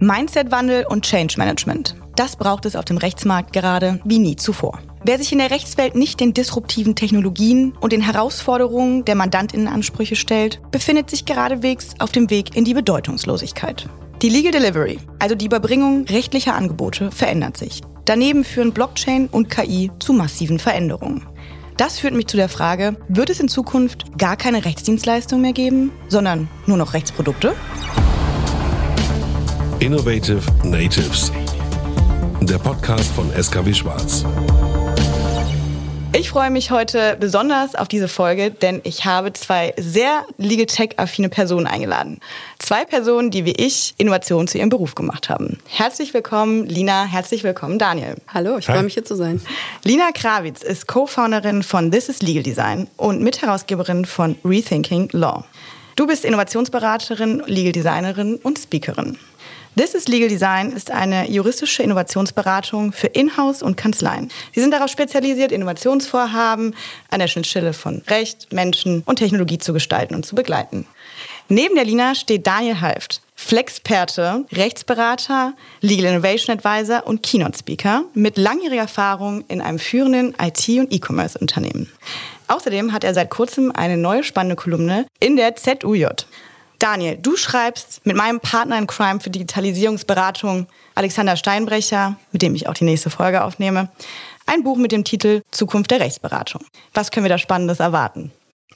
Mindset-Wandel und Change Management. Das braucht es auf dem Rechtsmarkt gerade wie nie zuvor. Wer sich in der Rechtswelt nicht den disruptiven Technologien und den Herausforderungen der Mandantинnenansprüche stellt, befindet sich geradewegs auf dem Weg in die Bedeutungslosigkeit. Die Legal Delivery, also die Überbringung rechtlicher Angebote, verändert sich. Daneben führen Blockchain und KI zu massiven Veränderungen. Das führt mich zu der Frage, wird es in Zukunft gar keine Rechtsdienstleistung mehr geben, sondern nur noch Rechtsprodukte? Innovative Natives. Der Podcast von SKW Schwarz. Ich freue mich heute besonders auf diese Folge, denn ich habe zwei sehr Legal Tech-affine Personen eingeladen. Zwei Personen, die wie ich Innovation zu ihrem Beruf gemacht haben. Herzlich willkommen, Lina. Herzlich willkommen, Daniel. Hallo, ich freue mich hier zu sein. Lina Krawitz ist Co-Founderin von This is Legal Design und Mitherausgeberin von Rethinking Law. Du bist Innovationsberaterin, Legal Designerin und Speakerin. This is Legal Design ist eine juristische Innovationsberatung für Inhouse und Kanzleien. Sie sind darauf spezialisiert, Innovationsvorhaben an der Schnittstelle von Recht, Menschen und Technologie zu gestalten und zu begleiten. Neben der Lina steht Daniel Halft, Flexperte, Rechtsberater, Legal Innovation Advisor und Keynote Speaker mit langjähriger Erfahrung in einem führenden IT- und E-Commerce-Unternehmen. Außerdem hat er seit kurzem eine neue spannende Kolumne in der ZUJ. Daniel, du schreibst mit meinem Partner in Crime für Digitalisierungsberatung, Alexander Steinbrecher, mit dem ich auch die nächste Folge aufnehme, ein Buch mit dem Titel Zukunft der Rechtsberatung. Was können wir da Spannendes erwarten?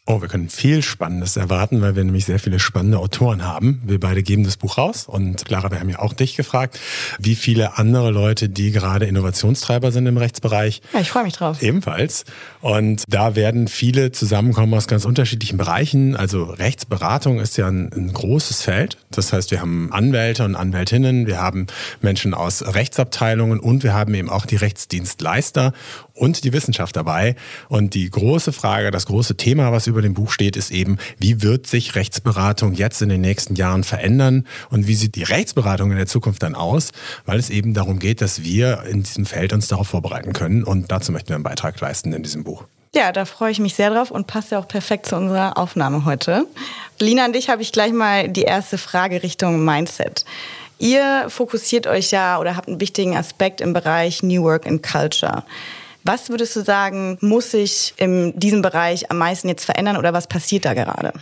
Oh, wir können viel Spannendes erwarten, weil wir nämlich sehr viele spannende Autoren haben. Wir beide geben das Buch raus und Clara, wir haben ja auch dich gefragt, wie viele andere Leute, die gerade Innovationstreiber sind im Rechtsbereich. Ja, ich freue mich drauf. Ebenfalls. Und da werden viele zusammenkommen aus ganz unterschiedlichen Bereichen. Also Rechtsberatung ist ja ein, ein großes Feld. Das heißt, wir haben Anwälte und Anwältinnen, wir haben Menschen aus Rechtsabteilungen und wir haben eben auch die Rechtsdienstleister und die Wissenschaft dabei. Und die große Frage, das große Thema, was über dem Buch steht, ist eben, wie wird sich Rechtsberatung jetzt in den nächsten Jahren verändern und wie sieht die Rechtsberatung in der Zukunft dann aus, weil es eben darum geht, dass wir in diesem Feld uns darauf vorbereiten können. Und dazu möchten wir einen Beitrag leisten in diesem Buch. Ja, da freue ich mich sehr drauf und passt ja auch perfekt zu unserer Aufnahme heute. Lina, an dich habe ich gleich mal die erste Frage Richtung Mindset. Ihr fokussiert euch ja oder habt einen wichtigen Aspekt im Bereich New Work and Culture. Was würdest du sagen, muss sich in diesem Bereich am meisten jetzt verändern oder was passiert da gerade?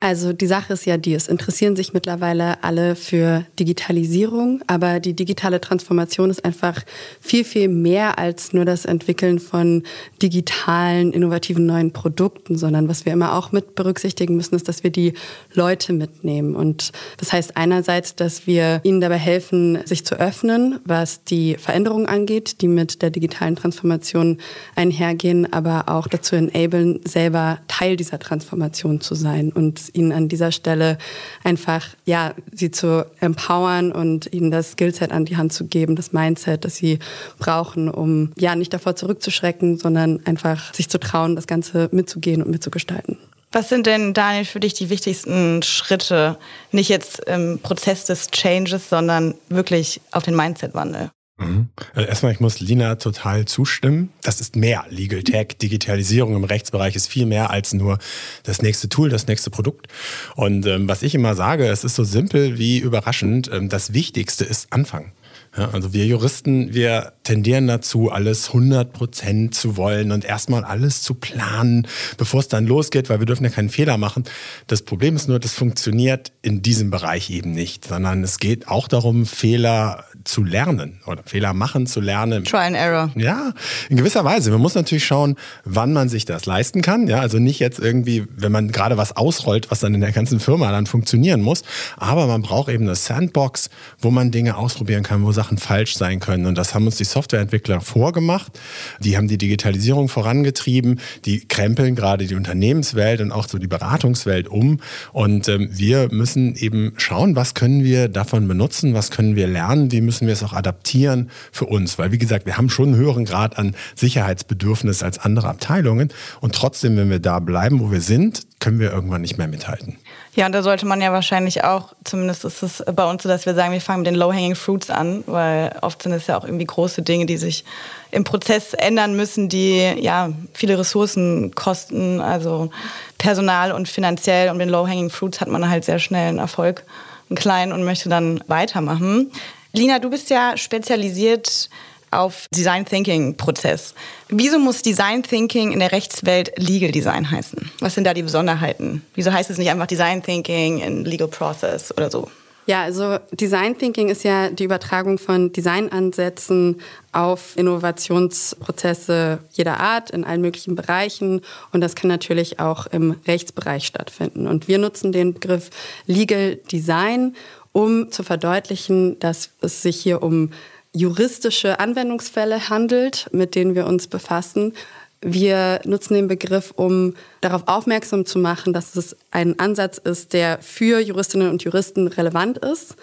Also die Sache ist ja die, es interessieren sich mittlerweile alle für Digitalisierung, aber die digitale Transformation ist einfach viel, viel mehr als nur das Entwickeln von digitalen, innovativen neuen Produkten, sondern was wir immer auch mit berücksichtigen müssen, ist, dass wir die Leute mitnehmen. Und das heißt einerseits, dass wir ihnen dabei helfen, sich zu öffnen, was die Veränderungen angeht, die mit der digitalen Transformation einhergehen, aber auch dazu enablen, selber Teil dieser Transformation zu sein und ihnen an dieser Stelle einfach, ja, sie zu empowern und ihnen das Skillset an die Hand zu geben, das Mindset, das sie brauchen, um ja nicht davor zurückzuschrecken, sondern einfach sich zu trauen, das Ganze mitzugehen und mitzugestalten. Was sind denn, Daniel, für dich die wichtigsten Schritte? Nicht jetzt im Prozess des Changes, sondern wirklich auf den Mindset-Wandel? Mhm. Also erstmal, ich muss Lina total zustimmen. Das ist mehr. Legal Tech, Digitalisierung im Rechtsbereich ist viel mehr als nur das nächste Tool, das nächste Produkt. Und ähm, was ich immer sage, es ist so simpel wie überraschend. Ähm, das Wichtigste ist Anfang. Ja, also wir Juristen, wir tendieren dazu, alles 100 Prozent zu wollen und erstmal alles zu planen, bevor es dann losgeht, weil wir dürfen ja keinen Fehler machen. Das Problem ist nur, das funktioniert in diesem Bereich eben nicht, sondern es geht auch darum, Fehler zu lernen oder Fehler machen zu lernen. Try and Error. Ja, in gewisser Weise. Man muss natürlich schauen, wann man sich das leisten kann. Ja, also nicht jetzt irgendwie, wenn man gerade was ausrollt, was dann in der ganzen Firma dann funktionieren muss. Aber man braucht eben eine Sandbox, wo man Dinge ausprobieren kann, wo Sachen falsch sein können. Und das haben uns die Softwareentwickler vorgemacht. Die haben die Digitalisierung vorangetrieben. Die krempeln gerade die Unternehmenswelt und auch so die Beratungswelt um. Und ähm, wir müssen eben schauen, was können wir davon benutzen, was können wir lernen, wie müssen müssen wir es auch adaptieren für uns. Weil, wie gesagt, wir haben schon einen höheren Grad an Sicherheitsbedürfnis als andere Abteilungen. Und trotzdem, wenn wir da bleiben, wo wir sind, können wir irgendwann nicht mehr mithalten. Ja, und da sollte man ja wahrscheinlich auch, zumindest ist es bei uns so, dass wir sagen, wir fangen mit den Low-Hanging Fruits an, weil oft sind es ja auch irgendwie große Dinge, die sich im Prozess ändern müssen, die ja viele Ressourcen kosten, also Personal und finanziell. Und mit den Low-Hanging Fruits hat man halt sehr schnell einen Erfolg einen kleinen und möchte dann weitermachen. Lina, du bist ja spezialisiert auf Design Thinking Prozess. Wieso muss Design Thinking in der Rechtswelt Legal Design heißen? Was sind da die Besonderheiten? Wieso heißt es nicht einfach Design Thinking in Legal Process oder so? Ja, also Design Thinking ist ja die Übertragung von Designansätzen auf Innovationsprozesse jeder Art in allen möglichen Bereichen und das kann natürlich auch im Rechtsbereich stattfinden. Und wir nutzen den Begriff Legal Design, um zu verdeutlichen, dass es sich hier um juristische Anwendungsfälle handelt, mit denen wir uns befassen. Wir nutzen den Begriff, um darauf aufmerksam zu machen, dass es ein Ansatz ist, der für Juristinnen und Juristen relevant ist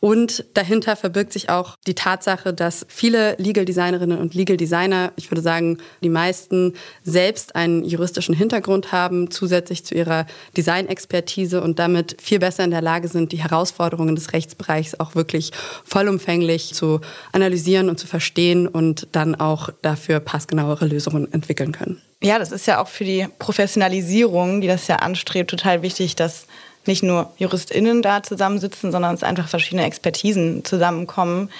und dahinter verbirgt sich auch die Tatsache, dass viele Legal Designerinnen und Legal Designer, ich würde sagen, die meisten selbst einen juristischen Hintergrund haben, zusätzlich zu ihrer Designexpertise und damit viel besser in der Lage sind, die Herausforderungen des Rechtsbereichs auch wirklich vollumfänglich zu analysieren und zu verstehen und dann auch dafür passgenauere Lösungen entwickeln können. Ja, das ist ja auch für die Professionalisierung, die das ja anstrebt, total wichtig, dass nicht nur JuristInnen da zusammensitzen, sondern es einfach verschiedene Expertisen zusammenkommen.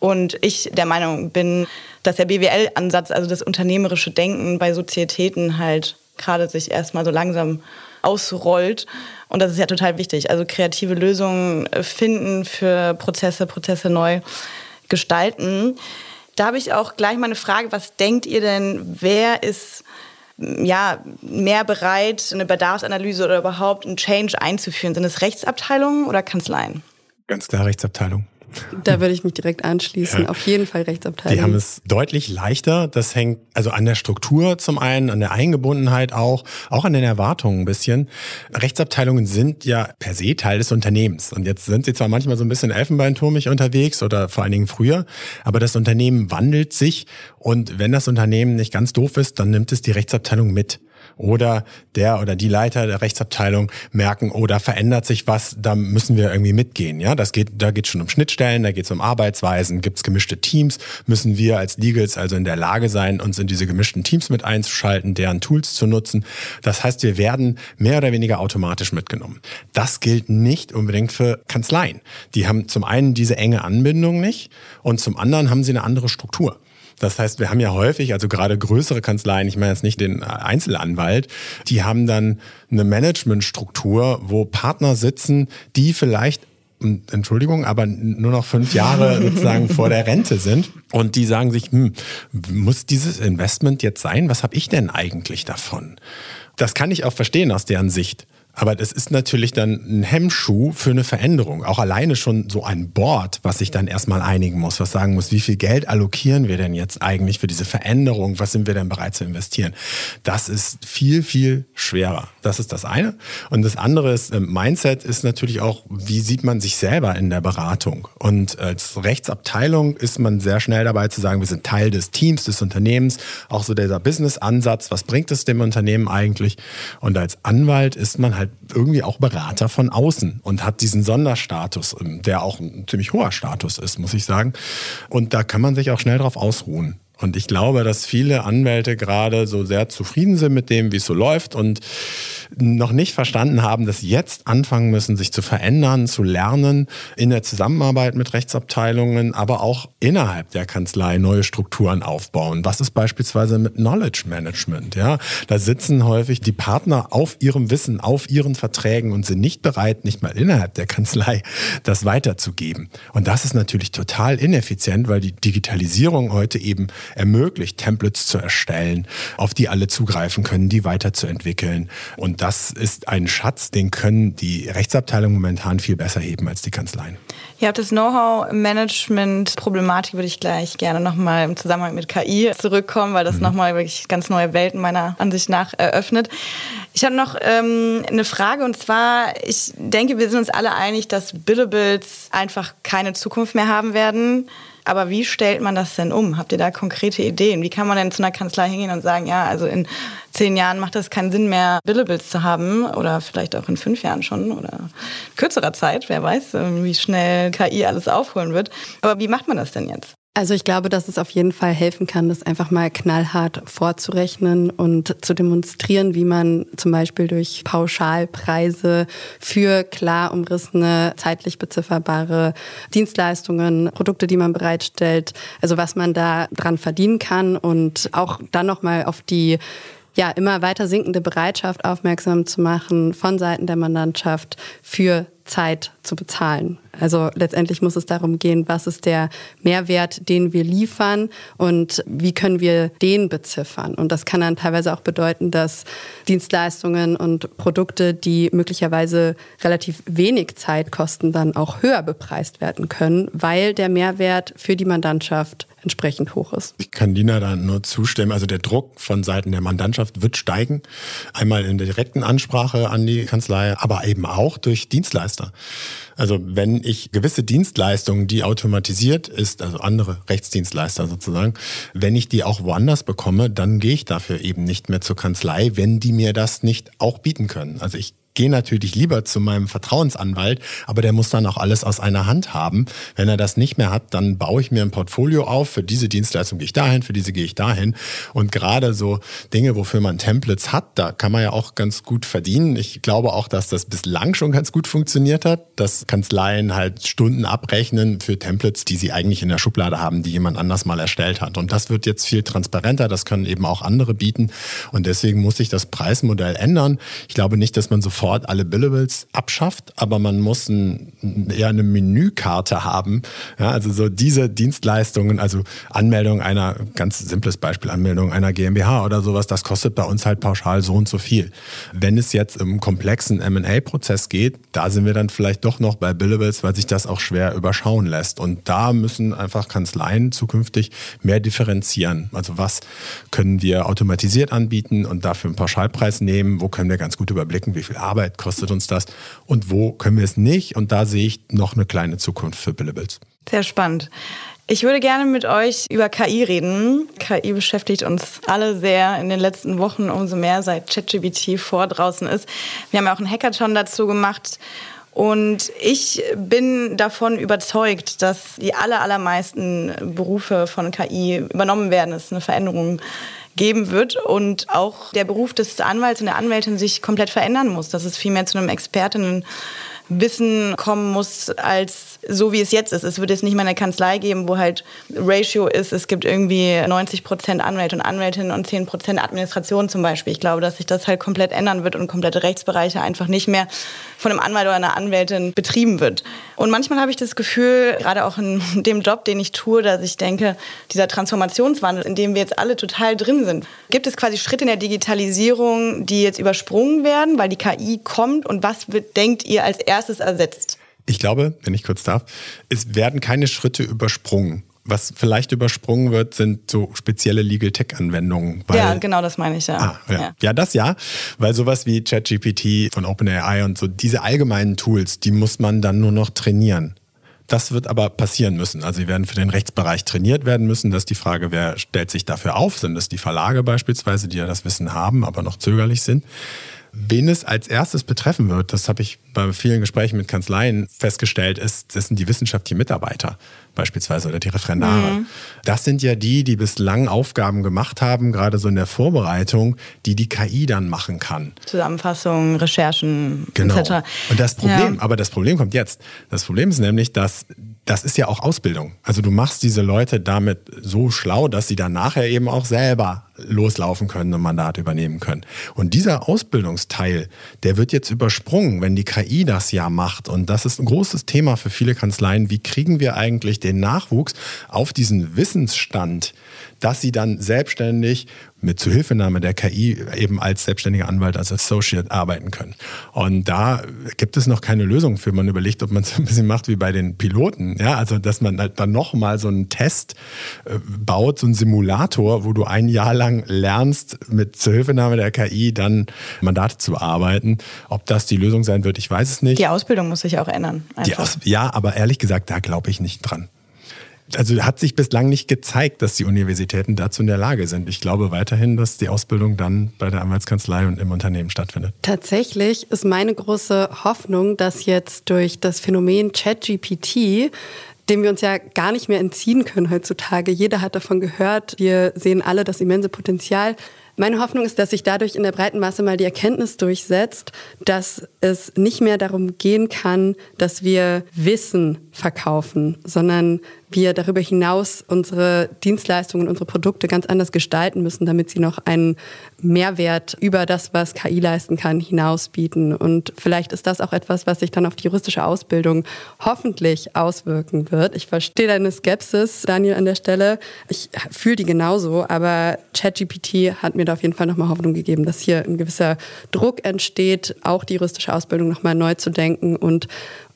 Und ich der Meinung bin, dass der BWL-Ansatz, also das unternehmerische Denken bei Sozietäten halt gerade sich erstmal so langsam ausrollt. Und das ist ja total wichtig. Also kreative Lösungen finden für Prozesse, Prozesse neu gestalten. Da habe ich auch gleich mal eine Frage. Was denkt ihr denn, wer ist ja, mehr bereit, eine Bedarfsanalyse oder überhaupt einen Change einzuführen? Sind es Rechtsabteilungen oder Kanzleien? Ganz klar Rechtsabteilung. Da würde ich mich direkt anschließen. Ja. Auf jeden Fall Rechtsabteilung. Die haben es deutlich leichter. Das hängt also an der Struktur zum einen, an der Eingebundenheit auch, auch an den Erwartungen ein bisschen. Rechtsabteilungen sind ja per se Teil des Unternehmens. Und jetzt sind sie zwar manchmal so ein bisschen elfenbeinturmig unterwegs oder vor allen Dingen früher, aber das Unternehmen wandelt sich. Und wenn das Unternehmen nicht ganz doof ist, dann nimmt es die Rechtsabteilung mit oder der oder die Leiter der Rechtsabteilung merken, oh, da verändert sich was, da müssen wir irgendwie mitgehen. Ja, das geht, da geht schon um Schnittstellen, da geht es um Arbeitsweisen, gibt es gemischte Teams, müssen wir als Legals also in der Lage sein, uns in diese gemischten Teams mit einzuschalten, deren Tools zu nutzen. Das heißt, wir werden mehr oder weniger automatisch mitgenommen. Das gilt nicht unbedingt für Kanzleien. Die haben zum einen diese enge Anbindung nicht und zum anderen haben sie eine andere Struktur. Das heißt, wir haben ja häufig, also gerade größere Kanzleien, ich meine jetzt nicht den Einzelanwalt, die haben dann eine Managementstruktur, wo Partner sitzen, die vielleicht Entschuldigung, aber nur noch fünf Jahre sozusagen vor der Rente sind. Und die sagen sich, hm, muss dieses Investment jetzt sein? Was habe ich denn eigentlich davon? Das kann ich auch verstehen aus deren Sicht. Aber das ist natürlich dann ein Hemmschuh für eine Veränderung. Auch alleine schon so ein Board, was sich dann erstmal einigen muss, was sagen muss, wie viel Geld allokieren wir denn jetzt eigentlich für diese Veränderung? Was sind wir denn bereit zu investieren? Das ist viel, viel schwerer. Das ist das eine. Und das andere ist, ähm, Mindset ist natürlich auch, wie sieht man sich selber in der Beratung? Und als Rechtsabteilung ist man sehr schnell dabei zu sagen, wir sind Teil des Teams, des Unternehmens. Auch so dieser Business-Ansatz, was bringt es dem Unternehmen eigentlich? Und als Anwalt ist man halt halt irgendwie auch Berater von außen und hat diesen Sonderstatus, ähm, der auch ein ziemlich hoher Status ist, muss ich sagen. Und da kann man sich auch schnell drauf ausruhen. Und ich glaube, dass viele Anwälte gerade so sehr zufrieden sind mit dem, wie es so läuft und noch nicht verstanden haben, dass sie jetzt anfangen müssen, sich zu verändern, zu lernen in der Zusammenarbeit mit Rechtsabteilungen, aber auch innerhalb der Kanzlei neue Strukturen aufbauen. Was ist beispielsweise mit Knowledge Management? Ja, da sitzen häufig die Partner auf ihrem Wissen, auf ihren Verträgen und sind nicht bereit, nicht mal innerhalb der Kanzlei das weiterzugeben. Und das ist natürlich total ineffizient, weil die Digitalisierung heute eben ermöglicht, Templates zu erstellen, auf die alle zugreifen können, die weiterzuentwickeln. Und das ist ein Schatz, den können die Rechtsabteilungen momentan viel besser heben als die Kanzleien. Ja, das Know-how-Management-Problematik würde ich gleich gerne nochmal im Zusammenhang mit KI zurückkommen, weil das mhm. nochmal wirklich ganz neue Welten meiner Ansicht nach eröffnet. Ich habe noch ähm, eine Frage und zwar, ich denke, wir sind uns alle einig, dass Billables einfach keine Zukunft mehr haben werden. Aber wie stellt man das denn um? Habt ihr da konkrete Ideen? Wie kann man denn zu einer Kanzlei hingehen und sagen, ja, also in zehn Jahren macht es keinen Sinn mehr, Billables zu haben oder vielleicht auch in fünf Jahren schon oder kürzerer Zeit, wer weiß, wie schnell KI alles aufholen wird. Aber wie macht man das denn jetzt? Also ich glaube, dass es auf jeden Fall helfen kann, das einfach mal knallhart vorzurechnen und zu demonstrieren, wie man zum Beispiel durch Pauschalpreise für klar umrissene, zeitlich bezifferbare Dienstleistungen, Produkte, die man bereitstellt, also was man da dran verdienen kann und auch dann nochmal auf die ja, immer weiter sinkende Bereitschaft aufmerksam zu machen von Seiten der Mandantschaft für Zeit zu bezahlen. Also letztendlich muss es darum gehen, was ist der Mehrwert, den wir liefern und wie können wir den beziffern. Und das kann dann teilweise auch bedeuten, dass Dienstleistungen und Produkte, die möglicherweise relativ wenig Zeit kosten, dann auch höher bepreist werden können, weil der Mehrwert für die Mandantschaft entsprechend hoch ist. Ich kann Dina da nur zustimmen. Also der Druck von Seiten der Mandantschaft wird steigen. Einmal in der direkten Ansprache an die Kanzlei, aber eben auch durch Dienstleister. Also wenn ich gewisse Dienstleistungen, die automatisiert ist, also andere Rechtsdienstleister sozusagen, wenn ich die auch woanders bekomme, dann gehe ich dafür eben nicht mehr zur Kanzlei, wenn die mir das nicht auch bieten können. Also ich gehe natürlich lieber zu meinem Vertrauensanwalt, aber der muss dann auch alles aus einer Hand haben. Wenn er das nicht mehr hat, dann baue ich mir ein Portfolio auf. Für diese Dienstleistung gehe ich dahin, für diese gehe ich dahin. Und gerade so Dinge, wofür man Templates hat, da kann man ja auch ganz gut verdienen. Ich glaube auch, dass das bislang schon ganz gut funktioniert hat, dass Kanzleien halt Stunden abrechnen für Templates, die sie eigentlich in der Schublade haben, die jemand anders mal erstellt hat. Und das wird jetzt viel transparenter. Das können eben auch andere bieten. Und deswegen muss sich das Preismodell ändern. Ich glaube nicht, dass man sofort sofort alle Billables abschafft, aber man muss ein, eher eine Menükarte haben. Ja, also so diese Dienstleistungen, also Anmeldung einer, ganz simples Beispiel, Anmeldung einer GmbH oder sowas, das kostet bei uns halt pauschal so und so viel. Wenn es jetzt im komplexen M&A-Prozess geht, da sind wir dann vielleicht doch noch bei Billables, weil sich das auch schwer überschauen lässt. Und da müssen einfach Kanzleien zukünftig mehr differenzieren. Also was können wir automatisiert anbieten und dafür einen Pauschalpreis nehmen? Wo können wir ganz gut überblicken, wie viel Arbeit Arbeit kostet uns das und wo können wir es nicht? Und da sehe ich noch eine kleine Zukunft für Billables. Sehr spannend. Ich würde gerne mit euch über KI reden. KI beschäftigt uns alle sehr in den letzten Wochen, umso mehr seit ChatGPT vor draußen ist. Wir haben ja auch einen Hackathon dazu gemacht. Und ich bin davon überzeugt, dass die aller, allermeisten Berufe von KI übernommen werden. Es ist eine Veränderung geben wird und auch der Beruf des Anwalts und der Anwältin sich komplett verändern muss, dass es viel mehr zu einem Expertinnen Wissen kommen muss, als so wie es jetzt ist. Es wird jetzt nicht mal eine Kanzlei geben, wo halt Ratio ist, es gibt irgendwie 90 Prozent Anwälte und Anwältinnen und 10 Prozent Administration zum Beispiel. Ich glaube, dass sich das halt komplett ändern wird und komplette Rechtsbereiche einfach nicht mehr von einem Anwalt oder einer Anwältin betrieben wird. Und manchmal habe ich das Gefühl, gerade auch in dem Job, den ich tue, dass ich denke, dieser Transformationswandel, in dem wir jetzt alle total drin sind, gibt es quasi Schritte in der Digitalisierung, die jetzt übersprungen werden, weil die KI kommt und was wird, denkt ihr als erstes ersetzt? Ich glaube, wenn ich kurz darf, es werden keine Schritte übersprungen. Was vielleicht übersprungen wird, sind so spezielle Legal Tech-Anwendungen. Ja, genau das meine ich ja. Ah, ja. ja. ja. das ja, weil sowas wie ChatGPT von OpenAI und so, diese allgemeinen Tools, die muss man dann nur noch trainieren. Das wird aber passieren müssen. Also sie werden für den Rechtsbereich trainiert werden müssen. Das ist die Frage, wer stellt sich dafür auf? Sind es die Verlage beispielsweise, die ja das Wissen haben, aber noch zögerlich sind? Wen es als erstes betreffen wird, das habe ich bei vielen Gesprächen mit Kanzleien festgestellt, ist, das sind die wissenschaftlichen Mitarbeiter beispielsweise oder die Referendare. Mhm. Das sind ja die, die bislang Aufgaben gemacht haben, gerade so in der Vorbereitung, die die KI dann machen kann. Zusammenfassungen, Recherchen genau. etc. Und das Problem, ja. aber das Problem kommt jetzt. Das Problem ist nämlich, dass das ist ja auch Ausbildung. Also du machst diese Leute damit so schlau, dass sie dann nachher eben auch selber loslaufen können und Mandate übernehmen können. Und dieser Ausbildungsteil, der wird jetzt übersprungen, wenn die KI das ja macht. Und das ist ein großes Thema für viele Kanzleien. Wie kriegen wir eigentlich den Nachwuchs auf diesen Wissensstand, dass sie dann selbstständig mit Zuhilfenahme der KI eben als selbstständiger Anwalt, als Associate arbeiten können. Und da gibt es noch keine Lösung für. Man überlegt, ob man es ein bisschen macht wie bei den Piloten. Ja, also, dass man halt dann nochmal so einen Test äh, baut, so einen Simulator, wo du ein Jahr lang lernst, mit Zuhilfenahme der KI dann Mandate zu arbeiten. Ob das die Lösung sein wird, ich weiß es nicht. Die Ausbildung muss sich auch ändern. Aus ja, aber ehrlich gesagt, da glaube ich nicht dran also hat sich bislang nicht gezeigt, dass die Universitäten dazu in der Lage sind. Ich glaube weiterhin, dass die Ausbildung dann bei der Anwaltskanzlei und im Unternehmen stattfindet. Tatsächlich ist meine große Hoffnung, dass jetzt durch das Phänomen ChatGPT dem wir uns ja gar nicht mehr entziehen können heutzutage. Jeder hat davon gehört. Wir sehen alle das immense Potenzial. Meine Hoffnung ist, dass sich dadurch in der breiten Masse mal die Erkenntnis durchsetzt, dass es nicht mehr darum gehen kann, dass wir Wissen verkaufen, sondern wir darüber hinaus unsere Dienstleistungen, unsere Produkte ganz anders gestalten müssen, damit sie noch einen Mehrwert über das, was KI leisten kann, hinaus bieten. Und vielleicht ist das auch etwas, was sich dann auf die juristische Ausbildung hoffentlich auswirken wird. Ich verstehe deine Skepsis, Daniel, an der Stelle. Ich fühle die genauso, aber ChatGPT hat mir da auf jeden Fall nochmal Hoffnung gegeben, dass hier ein gewisser Druck entsteht, auch die juristische Ausbildung nochmal neu zu denken und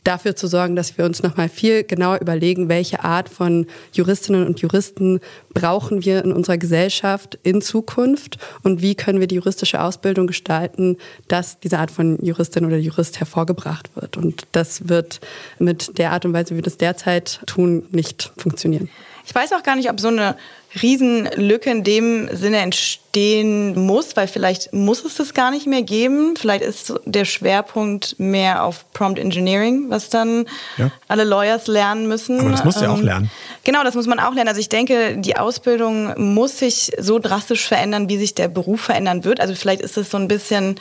dafür zu sorgen, dass wir uns nochmal viel genauer überlegen, welche Art von Juristinnen und Juristen brauchen wir in unserer Gesellschaft in Zukunft und wie können wir die juristische Ausbildung gestalten, dass diese Art von Juristin oder Jurist hervorgebracht wird. Und das wird mit der Art und Weise, wie wir das derzeit tun, nicht funktionieren. Ich weiß auch gar nicht, ob so eine Riesenlücke in dem Sinne entstehen muss, weil vielleicht muss es das gar nicht mehr geben. Vielleicht ist der Schwerpunkt mehr auf Prompt Engineering, was dann ja. alle Lawyers lernen müssen. Aber das musst du ja auch ähm, lernen. Genau, das muss man auch lernen. Also ich denke, die Ausbildung muss sich so drastisch verändern, wie sich der Beruf verändern wird. Also vielleicht ist es so ein bisschen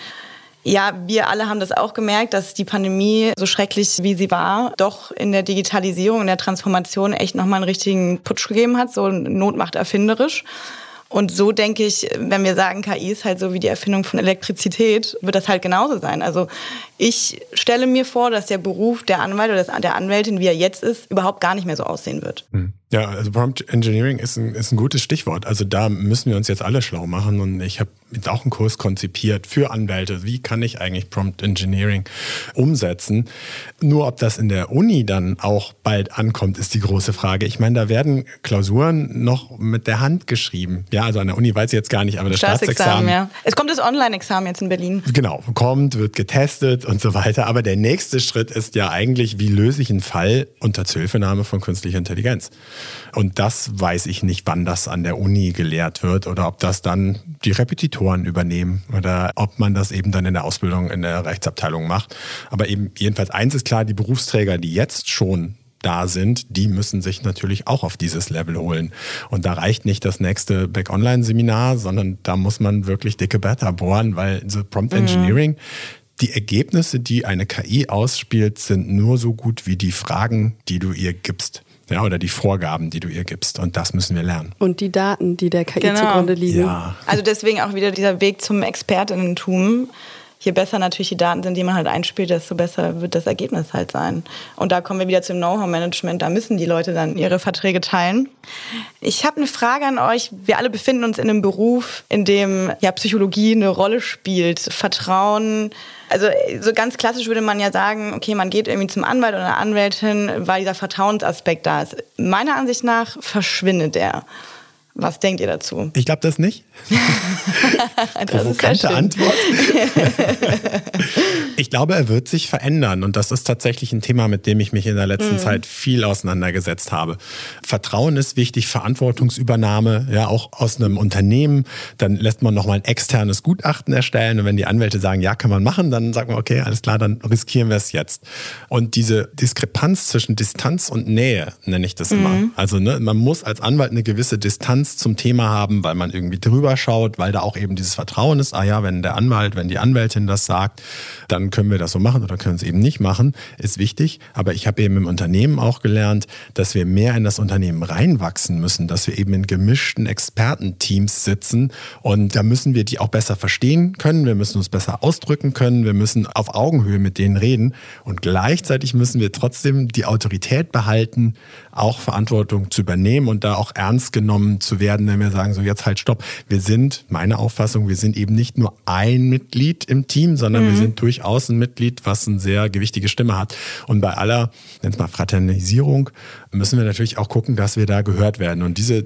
ja, wir alle haben das auch gemerkt, dass die Pandemie, so schrecklich wie sie war, doch in der Digitalisierung, in der Transformation echt nochmal einen richtigen Putsch gegeben hat, so Not macht erfinderisch. Und so denke ich, wenn wir sagen, KI ist halt so wie die Erfindung von Elektrizität, wird das halt genauso sein. Also ich stelle mir vor, dass der Beruf der Anwalt oder der Anwältin, wie er jetzt ist, überhaupt gar nicht mehr so aussehen wird. Hm. Ja, also Prompt Engineering ist ein, ist ein gutes Stichwort. Also da müssen wir uns jetzt alle schlau machen und ich habe jetzt auch einen Kurs konzipiert für Anwälte. Wie kann ich eigentlich Prompt Engineering umsetzen? Nur ob das in der Uni dann auch bald ankommt, ist die große Frage. Ich meine, da werden Klausuren noch mit der Hand geschrieben. Ja, also an der Uni weiß ich jetzt gar nicht, aber das Staatsexamen. Staatsexamen ja. Es kommt das Online-Examen jetzt in Berlin. Genau, kommt, wird getestet und so weiter. Aber der nächste Schritt ist ja eigentlich, wie löse ich einen Fall unter Zuhilfenahme von künstlicher Intelligenz? Und das weiß ich nicht, wann das an der Uni gelehrt wird oder ob das dann die Repetitoren übernehmen oder ob man das eben dann in der Ausbildung in der Rechtsabteilung macht. Aber eben jedenfalls eins ist klar, die Berufsträger, die jetzt schon da sind, die müssen sich natürlich auch auf dieses Level holen. Und da reicht nicht das nächste Back-Online-Seminar, sondern da muss man wirklich dicke Beta bohren, weil so Prompt mhm. Engineering, mhm. die Ergebnisse, die eine KI ausspielt, sind nur so gut wie die Fragen, die du ihr gibst ja, oder die Vorgaben, die du ihr gibst. Und das müssen wir lernen. Und die Daten, die der KI genau. zugrunde liegen. Ja. Also deswegen auch wieder dieser Weg zum Expertinnentum. Je besser natürlich die Daten sind, die man halt einspielt, desto besser wird das Ergebnis halt sein. Und da kommen wir wieder zum Know-how-Management. Da müssen die Leute dann ihre Verträge teilen. Ich habe eine Frage an euch. Wir alle befinden uns in einem Beruf, in dem ja Psychologie eine Rolle spielt. Vertrauen, also so ganz klassisch würde man ja sagen, okay, man geht irgendwie zum Anwalt oder Anwältin, weil dieser Vertrauensaspekt da ist. Meiner Ansicht nach verschwindet der. Was denkt ihr dazu? Ich glaube das nicht. das Provokante Antwort. ich glaube, er wird sich verändern und das ist tatsächlich ein Thema, mit dem ich mich in der letzten mhm. Zeit viel auseinandergesetzt habe. Vertrauen ist wichtig, Verantwortungsübernahme, ja auch aus einem Unternehmen. Dann lässt man nochmal ein externes Gutachten erstellen und wenn die Anwälte sagen, ja, kann man machen, dann sagt man, okay, alles klar, dann riskieren wir es jetzt. Und diese Diskrepanz zwischen Distanz und Nähe nenne ich das mhm. immer. Also ne, man muss als Anwalt eine gewisse Distanz Distanz zum Thema haben, weil man irgendwie drüber schaut, weil da auch eben dieses Vertrauen ist, ah ja, wenn der Anwalt, wenn die Anwältin das sagt, dann können wir das so machen oder können es eben nicht machen, ist wichtig. Aber ich habe eben im Unternehmen auch gelernt, dass wir mehr in das Unternehmen reinwachsen müssen, dass wir eben in gemischten Expertenteams sitzen. Und da müssen wir die auch besser verstehen können, wir müssen uns besser ausdrücken können, wir müssen auf Augenhöhe mit denen reden. Und gleichzeitig müssen wir trotzdem die Autorität behalten, auch Verantwortung zu übernehmen und da auch ernst genommen zu werden, wenn wir sagen, so jetzt halt stopp. Wir sind, meine Auffassung, wir sind eben nicht nur ein Mitglied im Team, sondern mhm. wir sind durchaus ein Mitglied, was eine sehr gewichtige Stimme hat. Und bei aller, nennt mal Fraternisierung, müssen wir natürlich auch gucken, dass wir da gehört werden. Und diese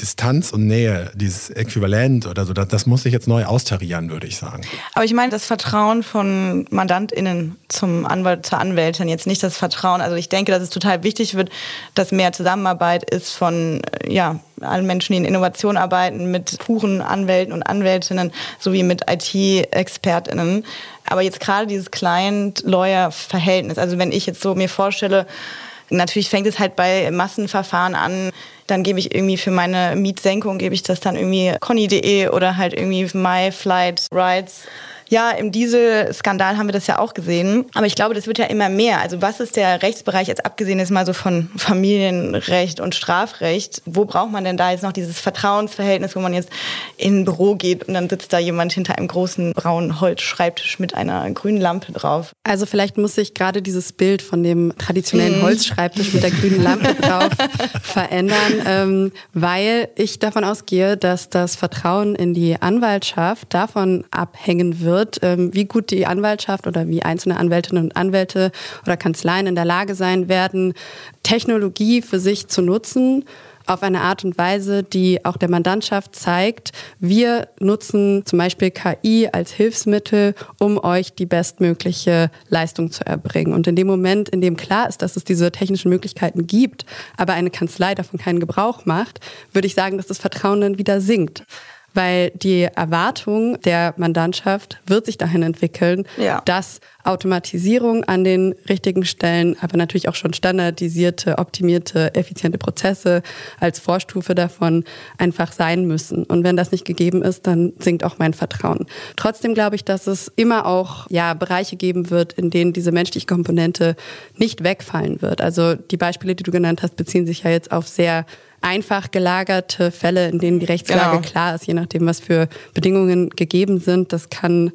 Distanz und Nähe, dieses Äquivalent oder so, das, das muss sich jetzt neu austarieren, würde ich sagen. Aber ich meine das Vertrauen von MandantInnen zum Anwalt, zur Anwältin, jetzt nicht das Vertrauen. Also ich denke, dass es total wichtig wird, dass mehr Zusammenarbeit ist von ja, allen Menschen, die in Innovation arbeiten, mit puren Anwälten und Anwältinnen sowie mit IT-ExpertInnen. Aber jetzt gerade dieses Client-Lawyer-Verhältnis, also wenn ich jetzt so mir vorstelle, Natürlich fängt es halt bei Massenverfahren an. Dann gebe ich irgendwie für meine Mietsenkung, gebe ich das dann irgendwie conny.de oder halt irgendwie MyFlightRides ja, im Dieselskandal haben wir das ja auch gesehen. Aber ich glaube, das wird ja immer mehr. Also was ist der Rechtsbereich jetzt abgesehen jetzt mal so von Familienrecht und Strafrecht? Wo braucht man denn da jetzt noch dieses Vertrauensverhältnis, wo man jetzt in ein Büro geht und dann sitzt da jemand hinter einem großen braunen Holzschreibtisch mit einer grünen Lampe drauf? Also vielleicht muss sich gerade dieses Bild von dem traditionellen mhm. Holzschreibtisch mit der grünen Lampe drauf verändern, ähm, weil ich davon ausgehe, dass das Vertrauen in die Anwaltschaft davon abhängen wird, wird, ähm, wie gut die Anwaltschaft oder wie einzelne Anwältinnen und Anwälte oder Kanzleien in der Lage sein werden, Technologie für sich zu nutzen auf eine Art und Weise, die auch der Mandantschaft zeigt, wir nutzen zum Beispiel KI als Hilfsmittel, um euch die bestmögliche Leistung zu erbringen. Und in dem Moment, in dem klar ist, dass es diese technischen Möglichkeiten gibt, aber eine Kanzlei davon keinen Gebrauch macht, würde ich sagen, dass das Vertrauen dann wieder sinkt weil die Erwartung der Mandantschaft wird sich dahin entwickeln, ja. dass Automatisierung an den richtigen Stellen, aber natürlich auch schon standardisierte, optimierte, effiziente Prozesse als Vorstufe davon einfach sein müssen. Und wenn das nicht gegeben ist, dann sinkt auch mein Vertrauen. Trotzdem glaube ich, dass es immer auch ja, Bereiche geben wird, in denen diese menschliche Komponente nicht wegfallen wird. Also die Beispiele, die du genannt hast, beziehen sich ja jetzt auf sehr einfach gelagerte Fälle, in denen die Rechtslage genau. klar ist, je nachdem, was für Bedingungen gegeben sind. Das kann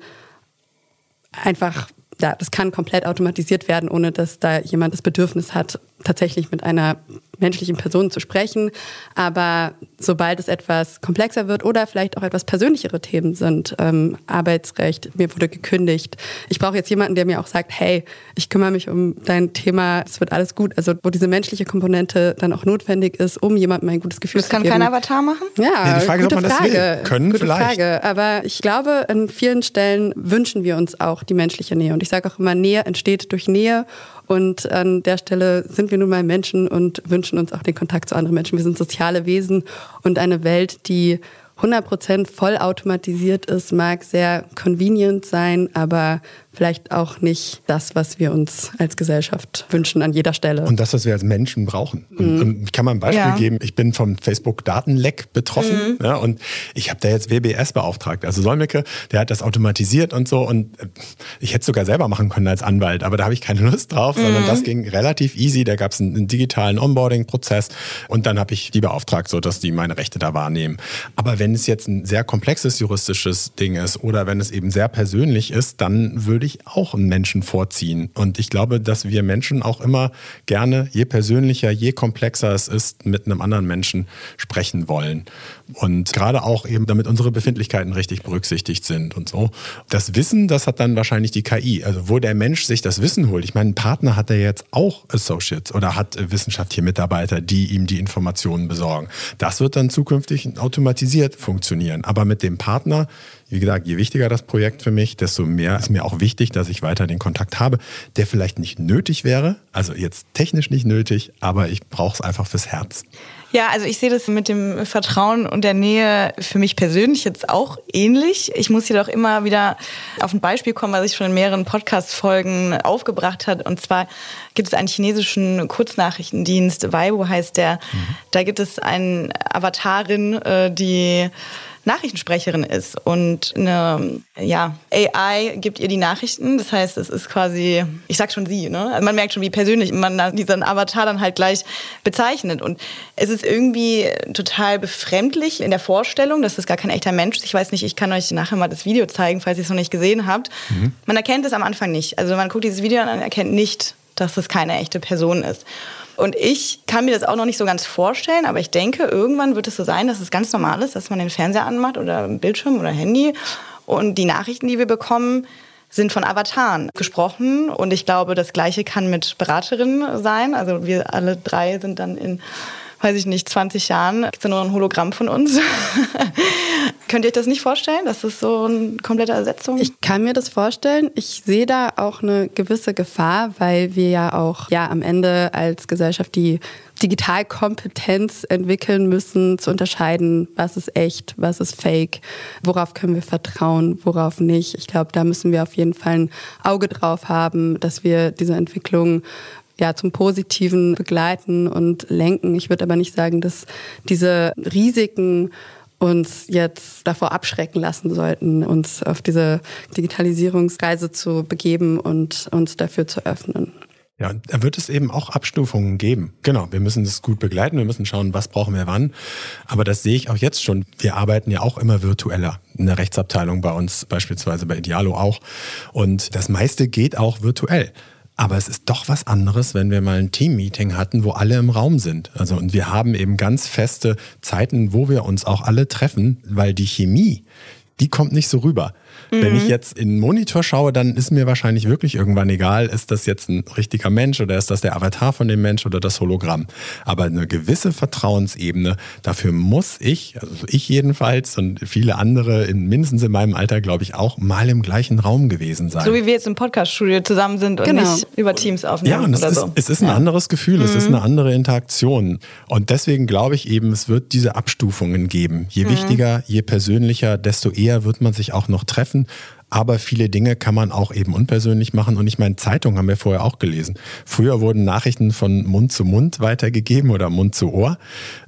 einfach ja, das kann komplett automatisiert werden, ohne dass da jemand das Bedürfnis hat, tatsächlich mit einer menschlichen Person zu sprechen. Aber sobald es etwas komplexer wird oder vielleicht auch etwas persönlichere Themen sind, ähm, Arbeitsrecht, mir wurde gekündigt, ich brauche jetzt jemanden, der mir auch sagt, hey, ich kümmere mich um dein Thema, es wird alles gut. Also wo diese menschliche Komponente dann auch notwendig ist, um jemandem ein gutes Gefühl zu geben. Das kann kein Avatar machen? Ja, ja die Frage, gute ob man Frage. das will. Können gute vielleicht. Frage. Aber ich glaube, an vielen Stellen wünschen wir uns auch die menschliche Nähe. Und ich sage auch immer, Nähe entsteht durch Nähe und an der Stelle sind wir nun mal Menschen und wünschen uns auch den Kontakt zu anderen Menschen. Wir sind soziale Wesen und eine Welt, die 100% vollautomatisiert ist, mag sehr convenient sein, aber vielleicht auch nicht das, was wir uns als Gesellschaft wünschen an jeder Stelle. Und das, was wir als Menschen brauchen. Mhm. Und ich kann mal ein Beispiel ja. geben. Ich bin vom Facebook-Datenleck betroffen mhm. ja, und ich habe da jetzt WBS beauftragt. Also Solmecke, der hat das automatisiert und so und äh, ich hätte es sogar selber machen können als Anwalt, aber da habe ich keine Lust drauf, mhm. sondern das ging relativ easy. Da gab es einen, einen, digitalen Onboarding-Prozess und dann habe ich die beauftragt, so dass die meine Rechte da wahrnehmen. Aber wenn es jetzt ein sehr komplexes juristisches Ding ist oder wenn es eben sehr persönlich ist, dann würde würde ich auch einen Menschen vorziehen. Und ich glaube, dass wir Menschen auch immer gerne, je persönlicher, je komplexer es ist, mit einem anderen Menschen sprechen wollen. Und gerade auch eben, damit unsere Befindlichkeiten richtig berücksichtigt sind und so. Das Wissen, das hat dann wahrscheinlich die KI. Also wo der Mensch sich das Wissen holt. Ich meine, ein Partner hat er jetzt auch Associates oder hat wissenschaftliche Mitarbeiter, die ihm die Informationen besorgen. Das wird dann zukünftig automatisiert funktionieren. Aber mit dem Partner wie gesagt, je wichtiger das Projekt für mich, desto mehr ist mir auch wichtig, dass ich weiter den Kontakt habe, der vielleicht nicht nötig wäre, also jetzt technisch nicht nötig, aber ich brauche es einfach fürs Herz. Ja, also ich sehe das mit dem Vertrauen und der Nähe für mich persönlich jetzt auch ähnlich. Ich muss jedoch immer wieder auf ein Beispiel kommen, was ich schon in mehreren Podcast-Folgen aufgebracht hat. Und zwar gibt es einen chinesischen Kurznachrichtendienst, Weibo heißt der. Mhm. Da gibt es einen Avatarin, äh, die Nachrichtensprecherin ist und eine ja, AI gibt ihr die Nachrichten. Das heißt, es ist quasi, ich sag schon sie, ne? Also man merkt schon, wie persönlich man diesen Avatar dann halt gleich bezeichnet. Und es ist irgendwie total befremdlich in der Vorstellung, dass das gar kein echter Mensch ist. Ich weiß nicht, ich kann euch nachher mal das Video zeigen, falls ihr es noch nicht gesehen habt. Mhm. Man erkennt es am Anfang nicht. Also man guckt dieses Video und erkennt nicht, dass es keine echte Person ist. Und ich kann mir das auch noch nicht so ganz vorstellen, aber ich denke, irgendwann wird es so sein, dass es ganz normal ist, dass man den Fernseher anmacht oder Bildschirm oder Handy und die Nachrichten, die wir bekommen, sind von Avataren gesprochen. Und ich glaube, das Gleiche kann mit Beraterinnen sein. Also wir alle drei sind dann in weiß ich nicht, 20 Jahren gibt es nur ein Hologramm von uns. Könnt ihr euch das nicht vorstellen? Das ist so eine komplette Ersetzung? Ich kann mir das vorstellen. Ich sehe da auch eine gewisse Gefahr, weil wir ja auch ja am Ende als Gesellschaft die Digitalkompetenz entwickeln müssen, zu unterscheiden, was ist echt, was ist fake, worauf können wir vertrauen, worauf nicht. Ich glaube, da müssen wir auf jeden Fall ein Auge drauf haben, dass wir diese Entwicklung ja, zum Positiven begleiten und lenken. Ich würde aber nicht sagen, dass diese Risiken uns jetzt davor abschrecken lassen sollten, uns auf diese Digitalisierungsreise zu begeben und uns dafür zu öffnen. Ja, da wird es eben auch Abstufungen geben. Genau, wir müssen das gut begleiten, wir müssen schauen, was brauchen wir wann. Aber das sehe ich auch jetzt schon. Wir arbeiten ja auch immer virtueller. In der Rechtsabteilung bei uns, beispielsweise bei Idealo auch. Und das meiste geht auch virtuell. Aber es ist doch was anderes, wenn wir mal ein Team-Meeting hatten, wo alle im Raum sind. Also, und wir haben eben ganz feste Zeiten, wo wir uns auch alle treffen, weil die Chemie, die kommt nicht so rüber. Mhm. Wenn ich mhm. jetzt in den Monitor schaue, dann ist mir wahrscheinlich wirklich irgendwann egal, ist das jetzt ein richtiger Mensch oder ist das der Avatar von dem Mensch oder das Hologramm. Aber eine gewisse Vertrauensebene, dafür muss ich, also ich jedenfalls und viele andere, in, mindestens in meinem Alter, glaube ich, auch mal im gleichen Raum gewesen sein. So wie wir jetzt im Podcast-Studio zusammen sind und genau. nicht über Teams aufnehmen. Ja, und es, ist, so. es ist ein ja. anderes Gefühl, mhm. es ist mhm. eine andere Interaktion. Und deswegen glaube ich eben, es wird diese Abstufungen geben. Je mhm. wichtiger, je persönlicher, desto eher wird man sich auch noch treffen aber viele Dinge kann man auch eben unpersönlich machen. Und ich meine, Zeitungen haben wir vorher auch gelesen. Früher wurden Nachrichten von Mund zu Mund weitergegeben oder Mund zu Ohr.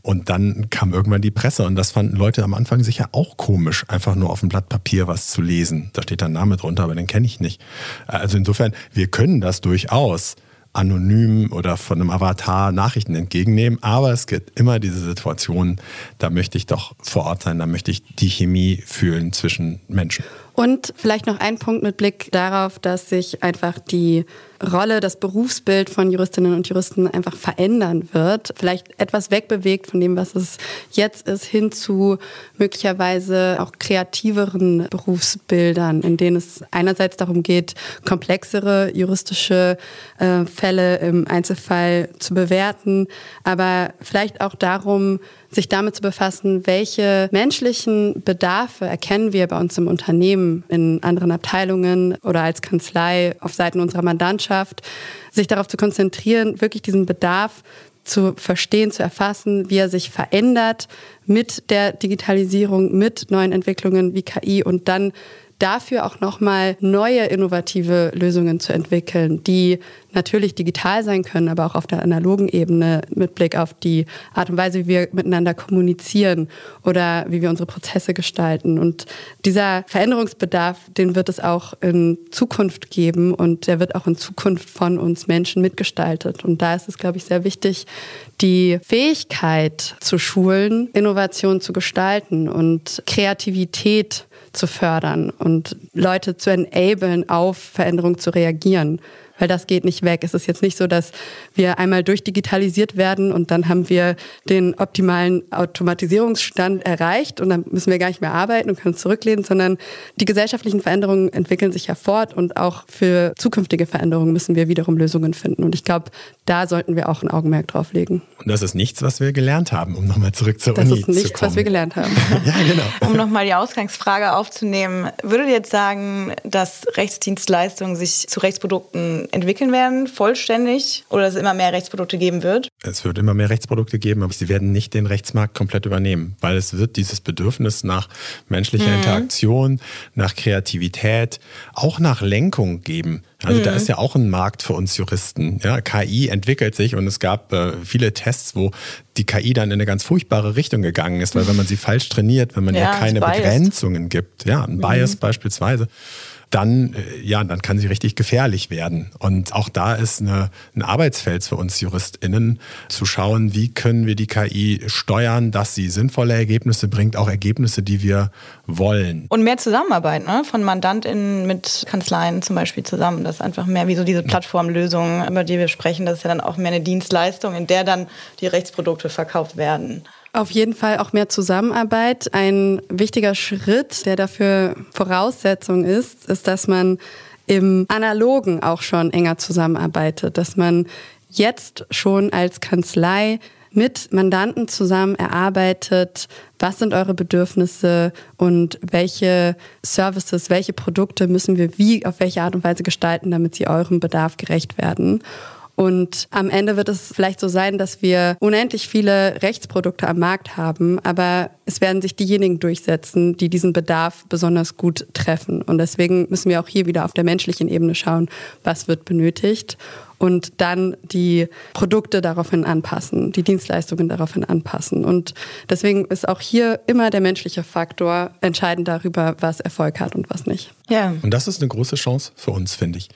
Und dann kam irgendwann die Presse. Und das fanden Leute am Anfang sicher auch komisch, einfach nur auf dem Blatt Papier was zu lesen. Da steht ein Name drunter, aber den kenne ich nicht. Also insofern, wir können das durchaus anonym oder von einem Avatar Nachrichten entgegennehmen. Aber es gibt immer diese Situation, da möchte ich doch vor Ort sein, da möchte ich die Chemie fühlen zwischen Menschen. Und vielleicht noch ein Punkt mit Blick darauf, dass sich einfach die Rolle, das Berufsbild von Juristinnen und Juristen einfach verändern wird. Vielleicht etwas wegbewegt von dem, was es jetzt ist, hin zu möglicherweise auch kreativeren Berufsbildern, in denen es einerseits darum geht, komplexere juristische äh, Fälle im Einzelfall zu bewerten, aber vielleicht auch darum, sich damit zu befassen, welche menschlichen Bedarfe erkennen wir bei uns im Unternehmen, in anderen Abteilungen oder als Kanzlei auf Seiten unserer Mandantschaft, sich darauf zu konzentrieren, wirklich diesen Bedarf zu verstehen, zu erfassen, wie er sich verändert mit der Digitalisierung, mit neuen Entwicklungen wie KI und dann dafür auch nochmal neue innovative Lösungen zu entwickeln, die natürlich digital sein können, aber auch auf der analogen Ebene mit Blick auf die Art und Weise, wie wir miteinander kommunizieren oder wie wir unsere Prozesse gestalten. Und dieser Veränderungsbedarf, den wird es auch in Zukunft geben und der wird auch in Zukunft von uns Menschen mitgestaltet. Und da ist es, glaube ich, sehr wichtig, die Fähigkeit zu schulen, Innovation zu gestalten und Kreativität zu fördern und Leute zu enablen, auf Veränderungen zu reagieren weil das geht nicht weg. Es ist jetzt nicht so, dass wir einmal durchdigitalisiert werden und dann haben wir den optimalen Automatisierungsstand erreicht und dann müssen wir gar nicht mehr arbeiten und können zurücklehnen, sondern die gesellschaftlichen Veränderungen entwickeln sich ja fort und auch für zukünftige Veränderungen müssen wir wiederum Lösungen finden. Und ich glaube, da sollten wir auch ein Augenmerk drauf legen. Und das ist nichts, was wir gelernt haben, um nochmal zurück zur das Uni zu kommen. Das ist nichts, was wir gelernt haben. ja, genau. Um nochmal die Ausgangsfrage aufzunehmen, würdet ihr jetzt sagen, dass Rechtsdienstleistungen sich zu Rechtsprodukten entwickeln werden, vollständig, oder dass es immer mehr Rechtsprodukte geben wird? Es wird immer mehr Rechtsprodukte geben, aber sie werden nicht den Rechtsmarkt komplett übernehmen, weil es wird dieses Bedürfnis nach menschlicher mhm. Interaktion, nach Kreativität, auch nach Lenkung geben. Also mhm. da ist ja auch ein Markt für uns Juristen. Ja, KI entwickelt sich und es gab äh, viele Tests, wo die KI dann in eine ganz furchtbare Richtung gegangen ist, weil wenn man sie falsch trainiert, wenn man ja, ihr keine Begrenzungen gibt, ja, ein Bias mhm. beispielsweise, dann, äh, ja, dann kann sie richtig gefährlich werden. Und auch da ist eine, ein Arbeitsfeld für uns JuristInnen, zu schauen, wie können wir die KI steuern, dass sie sinnvolle Ergebnisse bringt, auch Ergebnisse, die wir wollen. Und mehr Zusammenarbeit, ne? Von MandantInnen mit Kanzleien zum Beispiel zusammen. Das ist einfach mehr wie so diese Plattformlösung, über die wir sprechen. Das ist ja dann auch mehr eine Dienstleistung, in der dann die Rechtsprodukte verkauft werden. Auf jeden Fall auch mehr Zusammenarbeit. Ein wichtiger Schritt, der dafür Voraussetzung ist, ist, dass man im Analogen auch schon enger zusammenarbeitet, dass man jetzt schon als Kanzlei mit Mandanten zusammen erarbeitet, was sind eure Bedürfnisse und welche Services, welche Produkte müssen wir wie, auf welche Art und Weise gestalten, damit sie eurem Bedarf gerecht werden. Und am Ende wird es vielleicht so sein, dass wir unendlich viele Rechtsprodukte am Markt haben, aber es werden sich diejenigen durchsetzen, die diesen Bedarf besonders gut treffen. Und deswegen müssen wir auch hier wieder auf der menschlichen Ebene schauen, was wird benötigt. Und dann die Produkte daraufhin anpassen, die Dienstleistungen daraufhin anpassen. Und deswegen ist auch hier immer der menschliche Faktor entscheidend darüber, was Erfolg hat und was nicht. Ja. Und das ist eine große Chance für uns, finde ich.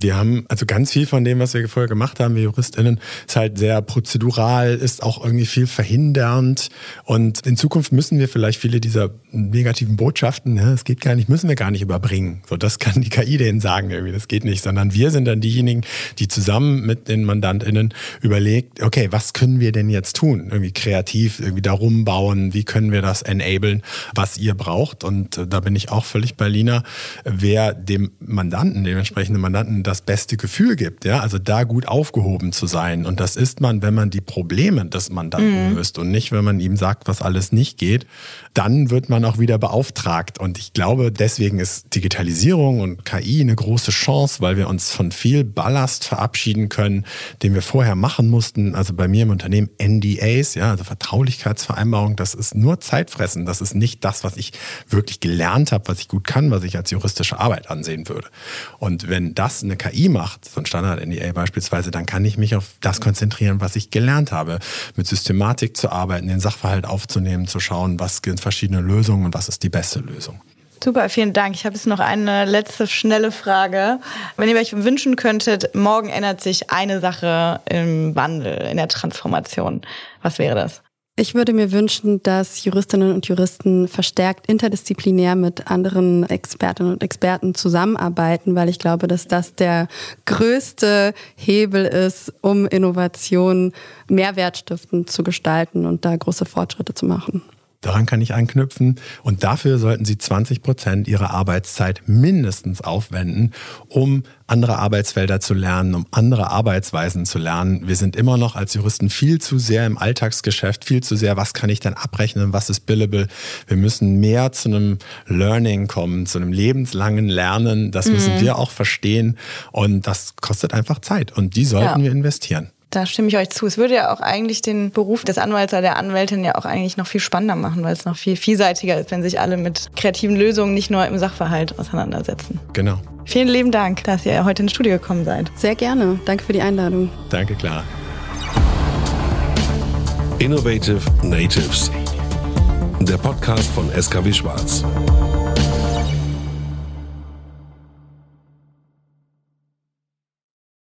Wir haben also ganz viel von dem, was wir vorher gemacht haben, wir JuristInnen, ist halt sehr prozedural, ist auch irgendwie viel verhindernd. Und in Zukunft müssen wir vielleicht viele dieser negativen Botschaften, ne, es geht gar nicht, müssen wir gar nicht überbringen. So, das kann die KI denen sagen irgendwie, das geht nicht, sondern wir sind dann diejenigen, die zusammen mit den MandantInnen überlegt, okay, was können wir denn jetzt tun? Irgendwie kreativ, irgendwie darum bauen, wie können wir das enablen, was ihr braucht? Und äh, da bin ich auch völlig bei Lina wer dem Mandanten, dem entsprechenden Mandanten das beste Gefühl gibt, ja, also da gut aufgehoben zu sein. Und das ist man, wenn man die Probleme des Mandanten mhm. löst und nicht, wenn man ihm sagt, was alles nicht geht, dann wird man auch wieder beauftragt. Und ich glaube, deswegen ist Digitalisierung und KI eine große Chance, weil wir uns von viel Ballast verabschieden können, den wir vorher machen mussten. Also bei mir im Unternehmen NDAs, ja, also Vertraulichkeitsvereinbarung, das ist nur Zeitfressen. Das ist nicht das, was ich wirklich gelernt habe, was ich gut kann, was ich als juristische Arbeit ansehen würde. Und wenn das eine KI macht, so ein Standard-NDA beispielsweise, dann kann ich mich auf das konzentrieren, was ich gelernt habe, mit Systematik zu arbeiten, den Sachverhalt aufzunehmen, zu schauen, was sind verschiedene Lösungen und was ist die beste Lösung. Super, vielen Dank. Ich habe jetzt noch eine letzte schnelle Frage. Wenn ihr euch wünschen könntet, morgen ändert sich eine Sache im Wandel, in der Transformation. Was wäre das? Ich würde mir wünschen, dass Juristinnen und Juristen verstärkt interdisziplinär mit anderen Expertinnen und Experten zusammenarbeiten, weil ich glaube, dass das der größte Hebel ist, um Innovation mehrwertstiftend zu gestalten und da große Fortschritte zu machen. Daran kann ich anknüpfen. Und dafür sollten Sie 20 Prozent Ihrer Arbeitszeit mindestens aufwenden, um andere Arbeitsfelder zu lernen, um andere Arbeitsweisen zu lernen. Wir sind immer noch als Juristen viel zu sehr im Alltagsgeschäft, viel zu sehr, was kann ich denn abrechnen, was ist billable. Wir müssen mehr zu einem Learning kommen, zu einem lebenslangen Lernen. Das müssen mhm. wir auch verstehen. Und das kostet einfach Zeit. Und die sollten ja. wir investieren. Da stimme ich euch zu. Es würde ja auch eigentlich den Beruf des Anwalts oder der Anwältin ja auch eigentlich noch viel spannender machen, weil es noch viel vielseitiger ist, wenn sich alle mit kreativen Lösungen nicht nur im Sachverhalt auseinandersetzen. Genau. Vielen lieben Dank, dass ihr heute ins Studio gekommen seid. Sehr gerne. Danke für die Einladung. Danke, klar. Innovative Natives. Der Podcast von SKW Schwarz.